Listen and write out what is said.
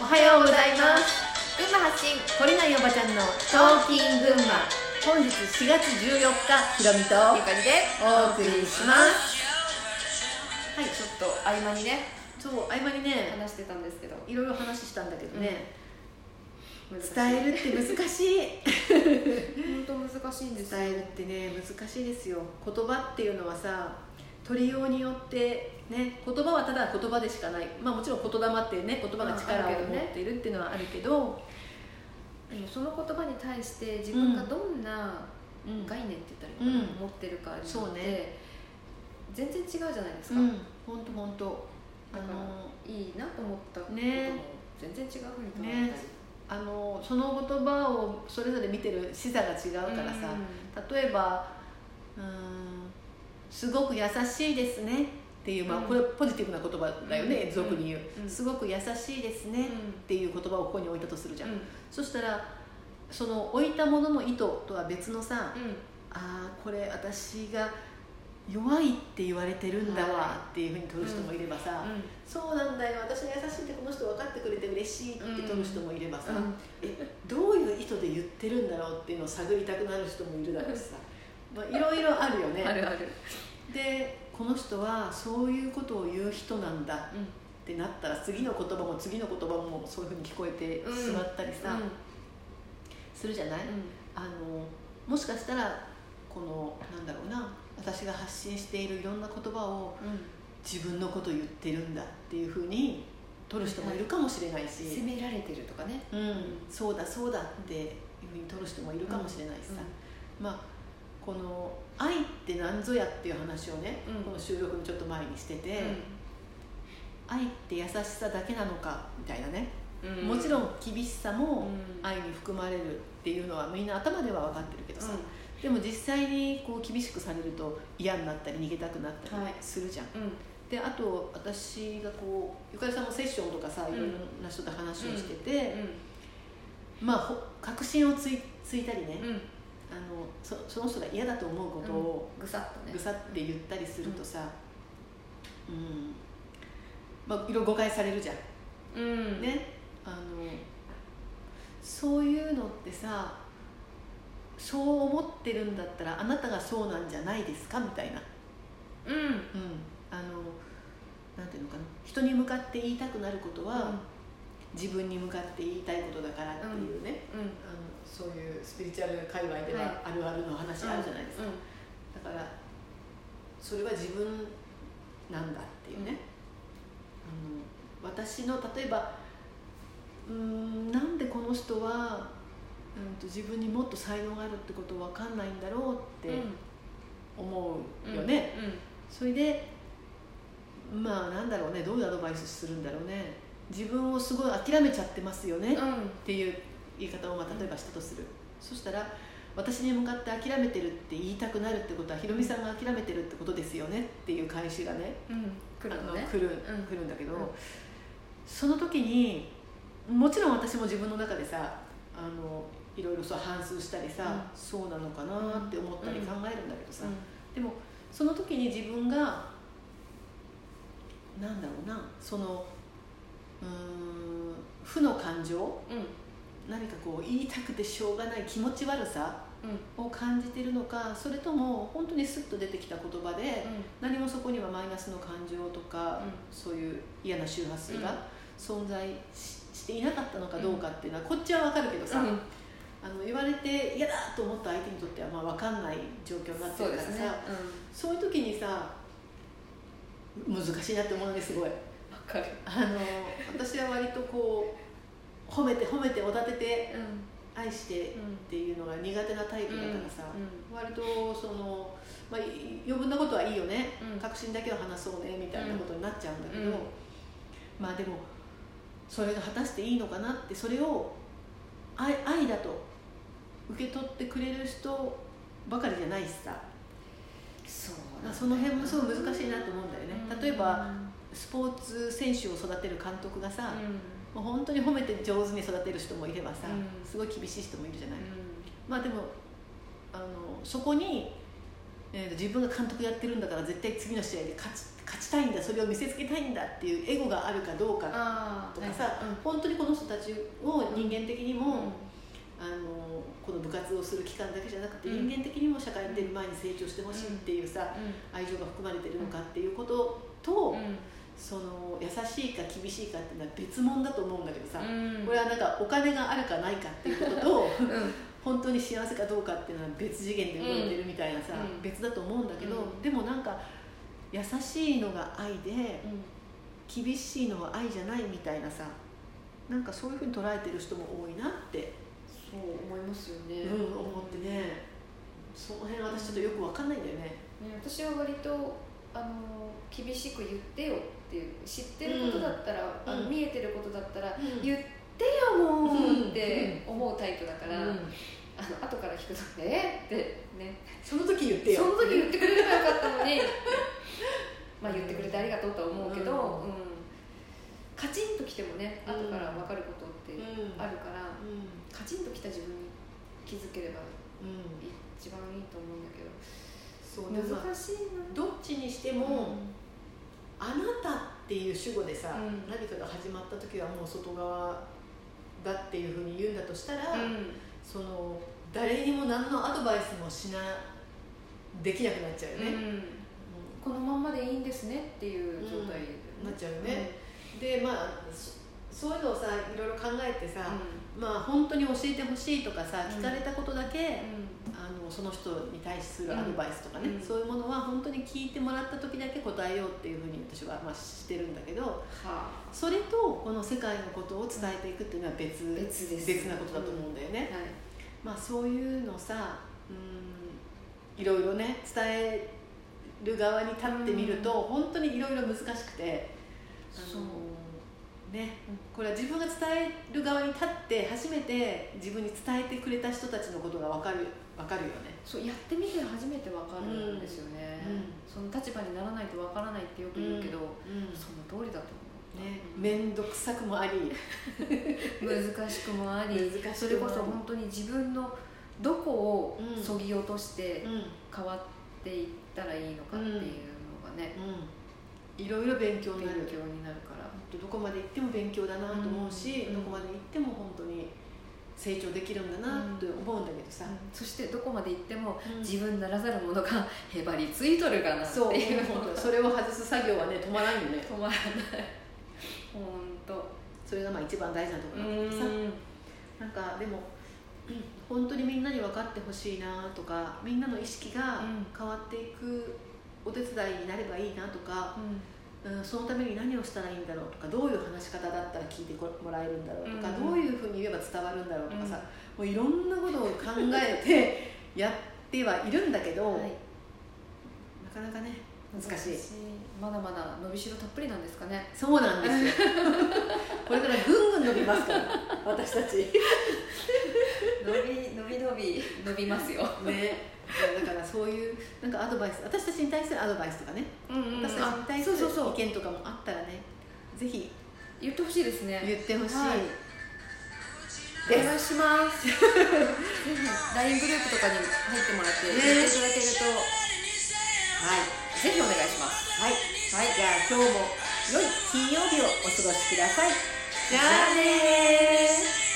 おはようございます。群馬発信懲りないおばちゃんのトーキン群馬。本日4月14日ひろみとゆかりでお送りします。はいちょっと合間にねそう合間にね話してたんですけど。いろいろ話したんだけどね、難しい。伝えるって難しい。本当難しいんですよ。伝えるってね難しいですよ。言葉っていうのはさ取りようによってね言葉はただ言葉でしかない。まあもちろん言霊っていうね言葉が力を持っているっていうのはあるけど、でもその言葉に対して自分がどんなうん。概念って言ったらいいのかな、うん。持ってるかによってそうね。全然違うじゃないですか、うん。本当本当。あだからのいいなと思ったこともね。全然違うふうに捉えたり、あのその言葉をそれぞれ見てる視座が違うからさ、例えばうーん「すごく優しいですね」っていう、まあ、うん。これポジティブな言葉だよね、うん。俗に言う、うん。すごく優しいですね」っていう言葉をここに置いたとするじゃん、そしたらその置いたものの意図とは別のさ、うん。うんああこれ私が弱いって言われてるんだわっていうふうに取る人もいればさ、そうなんだよ私が優しいってこの人分かってくれて嬉しいって取る人もいればさ、うん。えどういう意図で言ってるんだろうっていうのを探りたくなる人もいるだろうしさまあいろいろあるよね。あるある、でこの人はそういうことを言う人なんだってなったら次の言葉も次の言葉もそういうふうに聞こえてしまったりさ、するじゃない、あのもしかしたらこのなんだろうな私が発信しているいろんな言葉を自分のこと言ってるんだっていうふうに取る人もいるかもしれないし、責められてるとかね。うん、そうだそうだっていうふうに取る人もいるかもしれないしさ、まあこの「愛って何ぞや」っていう話をね、うん。この収録のちょっと前にしてて、愛って優しさだけなのかみたいなね、うん。もちろん厳しさもうん。愛に含まれるっていうのはみんな頭では分かってるけどさ、でも実際にこう厳しくされると嫌になったり逃げたくなったりはい。するじゃん、うん。うんであと私がこうゆかりさんもセッションとかさうん。いろんな人と話をしてて、まあほ確信をついついたりね、うんうんあのそその人が嫌だと思うことをぐさっとね。ぐさって言ったりするとさ、うん。まあ、いろいろ誤解されるじゃん、うん。ね。あのそういうのってさそう思ってるんだったらあなたがそうなんじゃないですかみたいな、うん。うん、あのなんていうのかな。人に向かって言いたくなることは、自分に向かって言いたいことだからっていうね、うん。あのそういうスピリチュアル界隈ではあるあるの話あるじゃないですか、だからそれは自分なんだっていうね、あの私の例えばうーんなんでこの人は、うん、と自分にもっと才能があるってこと分かんないんだろうって思うよね、それでまあなんだろうね。どういうアドバイスするんだろうね自分をすごい諦めちゃってますよね、うん。うんっていう言い方をまあ例えばしたとする、そしたら私に向かって諦めてるって言いたくなるってことはひろみさんが諦めてるってことですよねっていう返しがねうん。来るあののね。来る,、るんだけど、うん。その時にもちろん私も自分の中でさあのいろいろそう反芻したりさ、うん。そうなのかなって思ったりうん考えるんだけどさ、でもその時に自分がなんだろうなそのうーん負の感情うん。うん何かこう言いたくてしょうがない気持ち悪さを感じてるのかそれとも本当にスッと出てきた言葉で何もそこにはマイナスの感情とか、そういう嫌な周波数が存在ししていなかったのかどうかっていうのはこっちは分かるけどさ、あの言われて嫌だと思った相手にとってはまあ分かんない状況になってるからさそうですね。そういう時にさ難しいなって思うのねすごい。わかる。あの私は割とこう褒めて褒めておだててうん愛してっていうのが苦手なタイプだからさ、う割とその、まあ、い余分なことはいいよね、うん。確信だけは話そうねみたいなことになっちゃうんだけど、うん。まあでもそれが果たしていいのかなってそれを愛愛だと受け取ってくれる人ばかりじゃないしさ。そうまあその辺もすごい難しいなと思うんだよね、うん。例えばスポーツ選手を育てる監督がさ、うもう本当に褒めて上手に育てる人もいればさ、うん。すごい厳しい人もいるじゃない、ん。まあでもあのそこに、えーと自分が監督やってるんだから絶対次の試合で勝つ勝ちたいんだそれを見せつけたいんだっていうエゴがあるかどうかとかさ、はい本当にこの人たちを人間的にも、うん。あのこの部活をする期間だけじゃなくて、うん。人間的にも社会に出る前に成長してほしいっていうさ、愛情が含まれてるのかっていうことと、うんその優しいか厳しいかっていうのは別物だと思うんだけどさ、うん。これはなんかお金があるかないかっていうこととうん。本当に幸せかどうかっていうのは別次元で動いてるみたいなさ、うん。別だと思うんだけど、うん。でもなんか優しいのが愛で厳しいのは愛じゃないみたいなさなんかそういうふうに捉えてる人も多いなって、そう思いますよね、うん、思ってね。その辺私ちょっとよく分かんないんだよね。ね私は割とあの厳しく言ってよっていう知ってることだったら、あのうん。見えてることだったら、うん。言ってよもうって思うタイプだから、うん。あの後から聞くと「えっ?」ってね。その時言ってよ。その時言ってくれればよかったのに まあ言ってくれてありがとうとは思うけど、ううん。カチンときてもねうん。後から分かることってうんあるから、うん。カチンときた自分に気づければうん。一番いいと思うんだけどそう難しいなどっちにしても、あなたっていう主語でさ、うん。何かが始まった時はもう外側だっていうふうに言うんだとしたら、うん。その誰にも何のアドバイスもしなできなくなっちゃうよね、うん。このまんまでいいんですねっていう状態で、なっちゃうよね。でまあそそういうのをさいろいろ考えてさ、うまあ本当に教えてほしいとかさうん聞かれたことだけ、ん。あのその人に対するアドバイスとかね、うん。そういうものは本当に聞いてもらった時だけ答えようっていうふうに私はまあしてるんだけどはそれとこの世界のことを伝えていくっていうのは別,、別です。別なことだと思うんだよね、あはい。まあそういうのさうんいろいろね伝える側に立ってみると、本当にいろいろ難しくてあのそうねこれは自分が伝える側に立って初めて自分に伝えてくれた人たちのことが分かる分かるよね。そうやってみて初めてわかるんですよね、うん。その立場にならないとわからないってよく言うけど、うん。その通りだと思う面倒くさ くもあり。難しくもあり。それこそ本当に自分のどこをうん。そぎ落としてうん。変わっていったらいいのかっていうのがね、いろいろ勉強になる。勉強になるから。どこまで行っても勉強だなと思うし、うん。どこまで行っても本当に成長できるんだなと思うんだけどさ、そしてどこまで行ってもうん。自分ならざるものがへばりついとるかなってそういう本当にそれを外す作業はね止まらんよね。止まらない。本当それがまあ一番大事なとこうろなんだけどさ。ん。なんかでもうん本当にみんなに分かってほしいなとかみんなの意識がうん。変わっていくお手伝いになればいいなとか、うんそのために何をしたらいいんだろうとかどういう話し方だったら聞いてもらえるんだろうとか、うん。どういうふうに言えば伝わるんだろうとかさ、もういろんなことを考えてやってはいるんだけど、はい。なかなかね難しい。まだまだ伸びしろたっぷりなんですかね。そうなんですよ。これからぐんぐん伸びますから私たち伸び伸び伸び伸びますよ。ね。だからそういうなんかアドバイス私たちに対するアドバイスとかね、うん私たちに対するそうそうそう。意見とかもあったらねぜひ。言ってほしいですね。言ってほしい、はい。お願いします。LINE グループとかに入ってもらってね。言っていただけると、はい。ぜひお願いします。はい、はい、じゃあ今日も良い金曜日をお過ごしください。じゃあねー